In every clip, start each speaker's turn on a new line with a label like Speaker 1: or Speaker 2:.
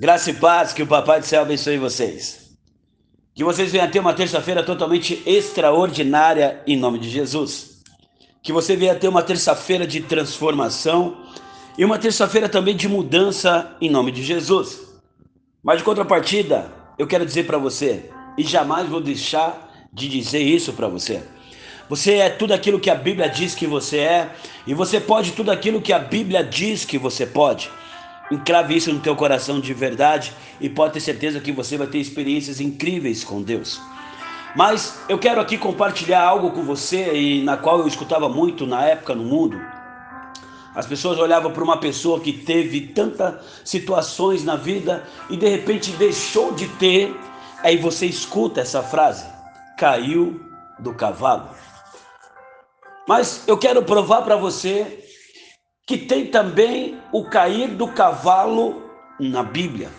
Speaker 1: Graça e paz, que o Papai do Céu abençoe vocês. Que vocês venham ter uma terça-feira totalmente extraordinária em nome de Jesus. Que você venha ter uma terça-feira de transformação e uma terça-feira também de mudança em nome de Jesus. Mas de contrapartida, eu quero dizer para você, e jamais vou deixar de dizer isso para você. Você é tudo aquilo que a Bíblia diz que você é, e você pode tudo aquilo que a Bíblia diz que você pode. Encrave isso no teu coração de verdade e pode ter certeza que você vai ter experiências incríveis com Deus. Mas eu quero aqui compartilhar algo com você e na qual eu escutava muito na época no mundo. As pessoas olhavam para uma pessoa que teve tantas situações na vida e de repente deixou de ter. Aí você escuta essa frase: caiu do cavalo. Mas eu quero provar para você que tem também o cair do cavalo na Bíblia.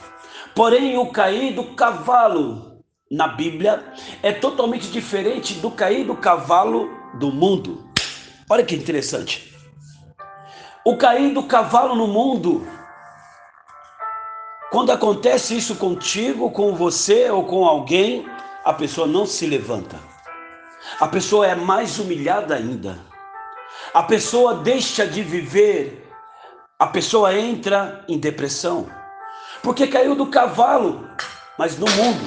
Speaker 1: Porém, o cair do cavalo na Bíblia é totalmente diferente do cair do cavalo do mundo. Olha que interessante. O cair do cavalo no mundo, quando acontece isso contigo, com você ou com alguém, a pessoa não se levanta. A pessoa é mais humilhada ainda. A pessoa deixa de viver. A pessoa entra em depressão. Porque caiu do cavalo, mas no mundo.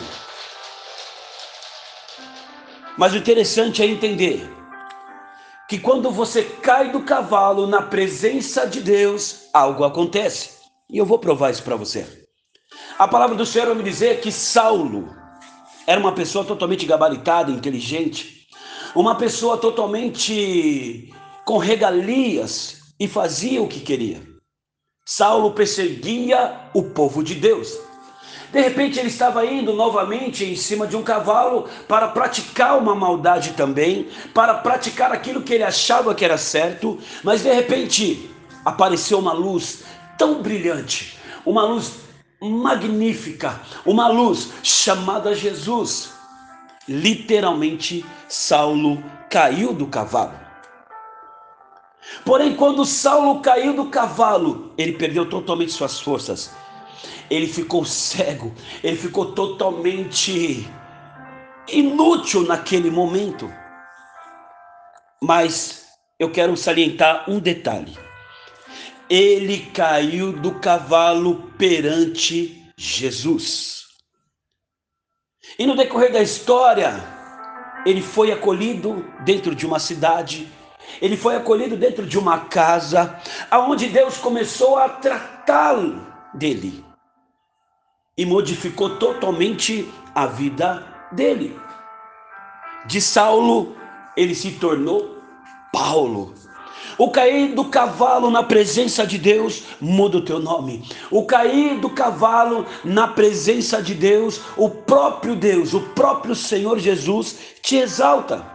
Speaker 1: Mas o interessante é entender que quando você cai do cavalo na presença de Deus, algo acontece. E eu vou provar isso para você. A palavra do Senhor vai me dizer que Saulo era uma pessoa totalmente gabaritada, inteligente, uma pessoa totalmente com regalias e fazia o que queria. Saulo perseguia o povo de Deus. De repente ele estava indo novamente em cima de um cavalo para praticar uma maldade também, para praticar aquilo que ele achava que era certo, mas de repente apareceu uma luz tão brilhante, uma luz magnífica, uma luz chamada Jesus. Literalmente, Saulo caiu do cavalo. Porém, quando Saulo caiu do cavalo, ele perdeu totalmente suas forças. Ele ficou cego, ele ficou totalmente inútil naquele momento. Mas eu quero salientar um detalhe. Ele caiu do cavalo perante Jesus. E no decorrer da história, ele foi acolhido dentro de uma cidade ele foi acolhido dentro de uma casa, aonde Deus começou a tratá-lo dele e modificou totalmente a vida dele. De Saulo, ele se tornou Paulo. O cair do cavalo na presença de Deus muda o teu nome. O cair do cavalo na presença de Deus, o próprio Deus, o próprio Senhor Jesus te exalta.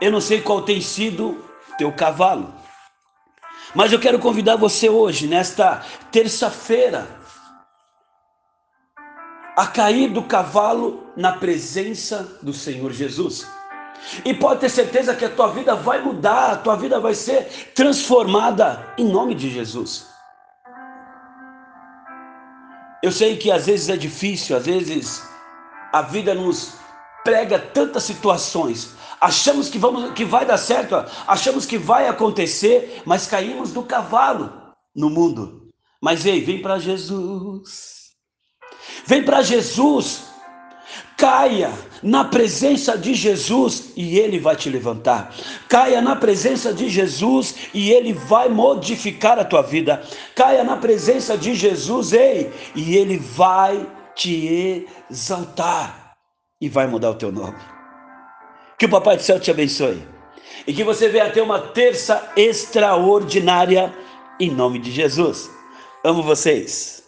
Speaker 1: Eu não sei qual tem sido teu cavalo, mas eu quero convidar você hoje, nesta terça-feira, a cair do cavalo na presença do Senhor Jesus. E pode ter certeza que a tua vida vai mudar, a tua vida vai ser transformada em nome de Jesus. Eu sei que às vezes é difícil, às vezes a vida nos prega tantas situações, achamos que, vamos, que vai dar certo, achamos que vai acontecer, mas caímos do cavalo no mundo. Mas ei, vem para Jesus. Vem para Jesus. Caia na presença de Jesus e ele vai te levantar. Caia na presença de Jesus e ele vai modificar a tua vida. Caia na presença de Jesus, ei, e ele vai te exaltar e vai mudar o teu nome. Que o Papai do Céu te abençoe. E que você venha ter uma terça extraordinária em nome de Jesus. Amo vocês.